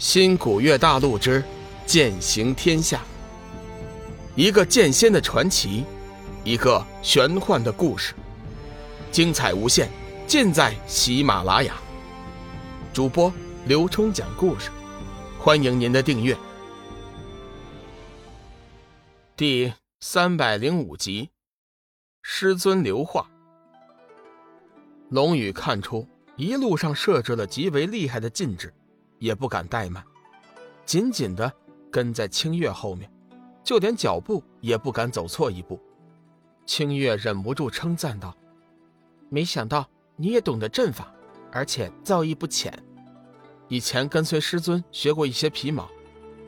新古月大陆之剑行天下，一个剑仙的传奇，一个玄幻的故事，精彩无限，尽在喜马拉雅。主播刘冲讲故事，欢迎您的订阅。第三百零五集，师尊留话。龙宇看出一路上设置了极为厉害的禁制。也不敢怠慢，紧紧的跟在清月后面，就连脚步也不敢走错一步。清月忍不住称赞道：“没想到你也懂得阵法，而且造诣不浅。以前跟随师尊学过一些皮毛，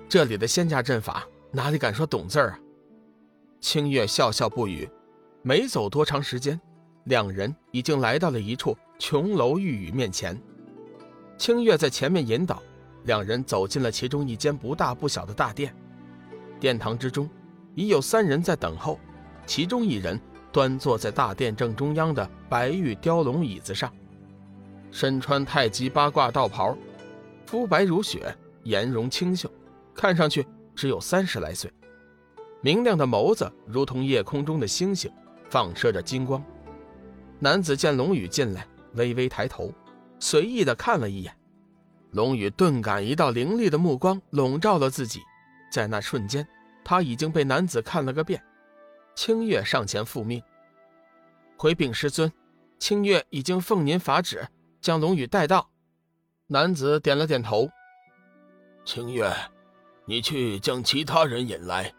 这里的仙家阵法哪里敢说懂字儿啊？”清月笑笑不语。没走多长时间，两人已经来到了一处琼楼玉宇面前。清月在前面引导，两人走进了其中一间不大不小的大殿。殿堂之中，已有三人在等候，其中一人端坐在大殿正中央的白玉雕龙椅子上，身穿太极八卦道袍，肤白如雪，颜容清秀，看上去只有三十来岁。明亮的眸子如同夜空中的星星，放射着金光。男子见龙宇进来，微微抬头。随意的看了一眼，龙宇顿感一道凌厉的目光笼罩了自己，在那瞬间，他已经被男子看了个遍。清月上前复命：“回禀师尊，清月已经奉您法旨，将龙宇带到。”男子点了点头：“清月，你去将其他人引来，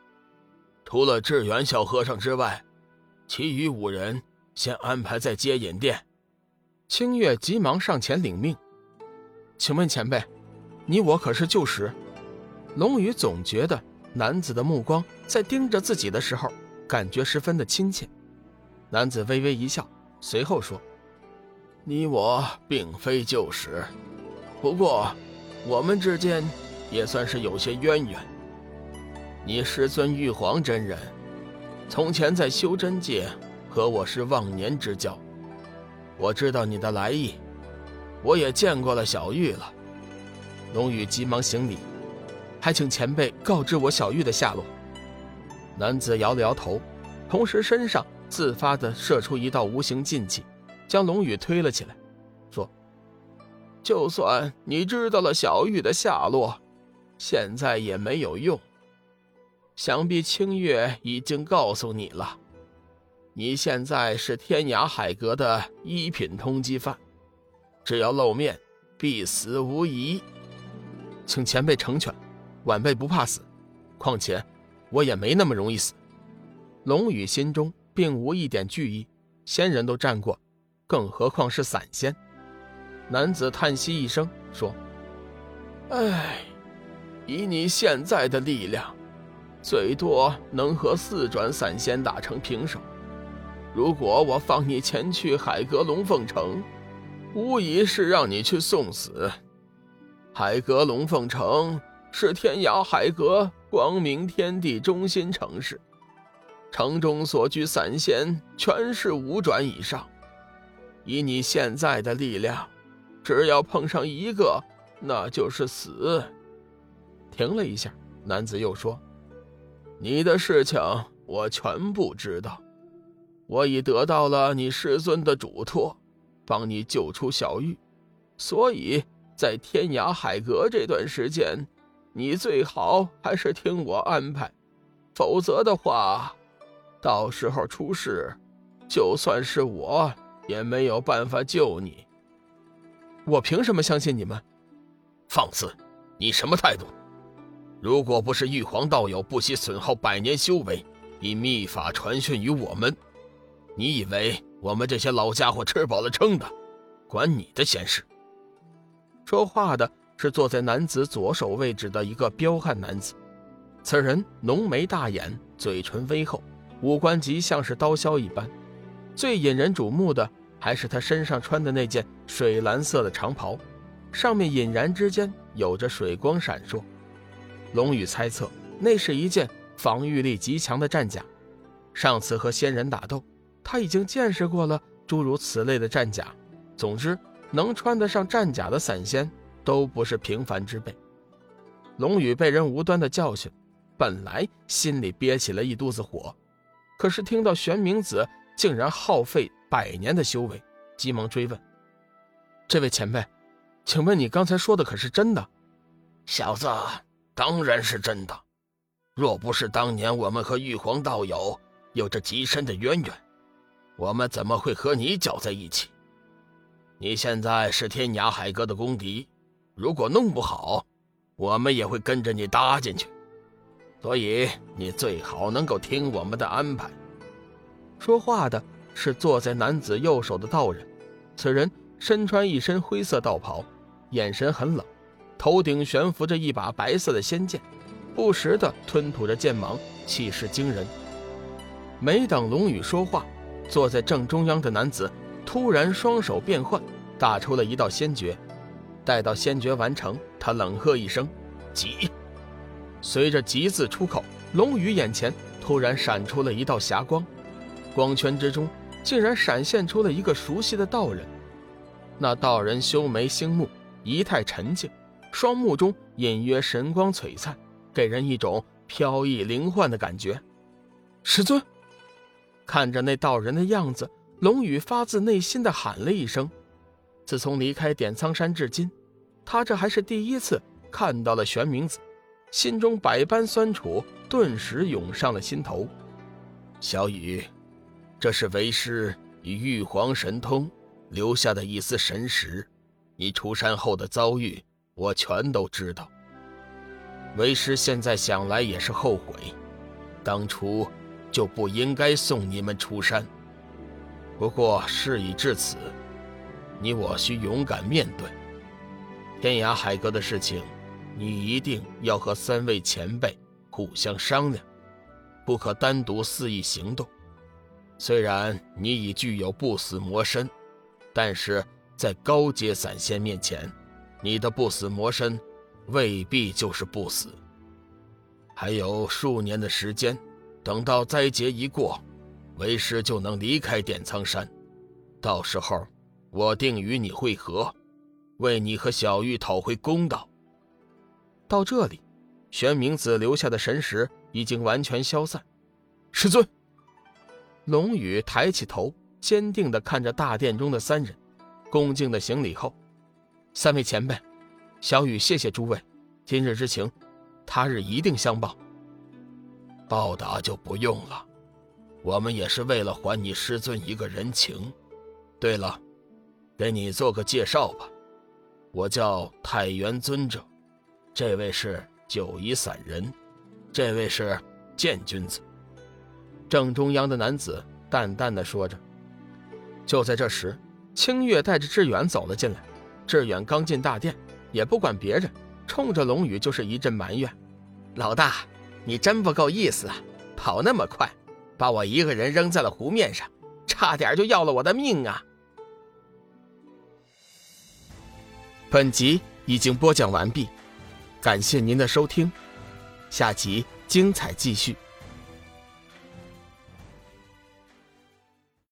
除了智远小和尚之外，其余五人先安排在接引殿。”清月急忙上前领命，请问前辈，你我可是旧识？龙宇总觉得男子的目光在盯着自己的时候，感觉十分的亲切。男子微微一笑，随后说：“你我并非旧识，不过我们之间也算是有些渊源。你师尊玉皇真人，从前在修真界和我是忘年之交。”我知道你的来意，我也见过了小玉了。龙宇急忙行礼，还请前辈告知我小玉的下落。男子摇了摇头，同时身上自发的射出一道无形劲气，将龙宇推了起来，说：“就算你知道了小玉的下落，现在也没有用。想必清月已经告诉你了。”你现在是天涯海阁的一品通缉犯，只要露面，必死无疑。请前辈成全，晚辈不怕死。况且，我也没那么容易死。龙宇心中并无一点惧意，仙人都战过，更何况是散仙。男子叹息一声，说：“唉，以你现在的力量，最多能和四转散仙打成平手。”如果我放你前去海阁龙凤城，无疑是让你去送死。海阁龙凤城是天涯海阁光明天地中心城市，城中所居散仙全是五转以上。以你现在的力量，只要碰上一个，那就是死。停了一下，男子又说：“你的事情我全部知道。”我已得到了你师尊的嘱托，帮你救出小玉，所以在天涯海阁这段时间，你最好还是听我安排，否则的话，到时候出事，就算是我也没有办法救你。我凭什么相信你们？放肆！你什么态度？如果不是玉皇道友不惜损耗百年修为，以秘法传讯于我们。你以为我们这些老家伙吃饱了撑的，管你的闲事？说话的是坐在男子左手位置的一个彪悍男子，此人浓眉大眼，嘴唇微厚，五官极像是刀削一般。最引人瞩目的还是他身上穿的那件水蓝色的长袍，上面隐然之间有着水光闪烁。龙宇猜测，那是一件防御力极强的战甲。上次和仙人打斗。他已经见识过了诸如此类的战甲，总之能穿得上战甲的散仙都不是平凡之辈。龙宇被人无端的教训，本来心里憋起了一肚子火，可是听到玄冥子竟然耗费百年的修为，急忙追问：“这位前辈，请问你刚才说的可是真的？”小子，当然是真的。若不是当年我们和玉皇道友有着极深的渊源，我们怎么会和你搅在一起？你现在是天涯海阁的公敌，如果弄不好，我们也会跟着你搭进去。所以你最好能够听我们的安排。说话的是坐在男子右手的道人，此人身穿一身灰色道袍，眼神很冷，头顶悬浮着一把白色的仙剑，不时的吞吐着剑芒，气势惊人。没等龙宇说话，坐在正中央的男子突然双手变换。打出了一道仙诀，待到仙诀完成，他冷喝一声：“急！”随着“急”字出口，龙宇眼前突然闪出了一道霞光，光圈之中竟然闪现出了一个熟悉的道人。那道人修眉星目，仪态沉静，双目中隐约神光璀璨，给人一种飘逸灵幻的感觉。师尊，看着那道人的样子，龙宇发自内心的喊了一声。自从离开点苍山至今，他这还是第一次看到了玄冥子，心中百般酸楚顿时涌上了心头。小雨，这是为师以玉皇神通留下的一丝神识，你出山后的遭遇，我全都知道。为师现在想来也是后悔，当初就不应该送你们出山。不过事已至此。你我需勇敢面对天涯海阁的事情，你一定要和三位前辈互相商量，不可单独肆意行动。虽然你已具有不死魔身，但是在高阶散仙面前，你的不死魔身未必就是不死。还有数年的时间，等到灾劫一过，为师就能离开点苍山，到时候。我定与你会合，为你和小玉讨回公道。到这里，玄冥子留下的神识已经完全消散。师尊，龙宇抬起头，坚定地看着大殿中的三人，恭敬地行礼后：“三位前辈，小雨谢谢诸位，今日之情，他日一定相报。报答就不用了，我们也是为了还你师尊一个人情。对了。”给你做个介绍吧，我叫太元尊者，这位是九夷散人，这位是剑君子。正中央的男子淡淡的说着。就在这时，清月带着志远走了进来。志远刚进大殿，也不管别人，冲着龙宇就是一阵埋怨：“老大，你真不够意思啊，跑那么快，把我一个人扔在了湖面上，差点就要了我的命啊！”本集已经播讲完毕，感谢您的收听，下集精彩继续。